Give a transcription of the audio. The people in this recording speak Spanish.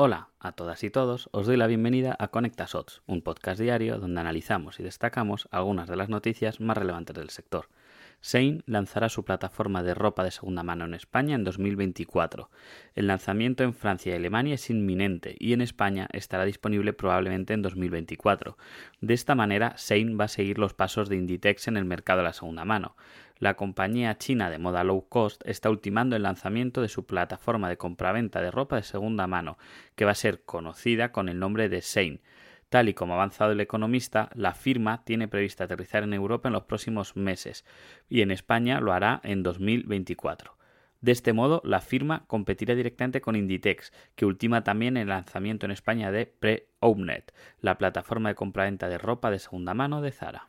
Hola a todas y todos, os doy la bienvenida a Conecta un podcast diario donde analizamos y destacamos algunas de las noticias más relevantes del sector. Sein lanzará su plataforma de ropa de segunda mano en España en 2024. El lanzamiento en Francia y Alemania es inminente y en España estará disponible probablemente en 2024. De esta manera, Sein va a seguir los pasos de Inditex en el mercado de la segunda mano la compañía china de moda low cost está ultimando el lanzamiento de su plataforma de compraventa de ropa de segunda mano, que va a ser conocida con el nombre de Sein. Tal y como ha avanzado el economista, la firma tiene previsto aterrizar en Europa en los próximos meses y en España lo hará en 2024. De este modo, la firma competirá directamente con Inditex, que ultima también el lanzamiento en España de Pre-Ownet, la plataforma de compraventa de ropa de segunda mano de Zara.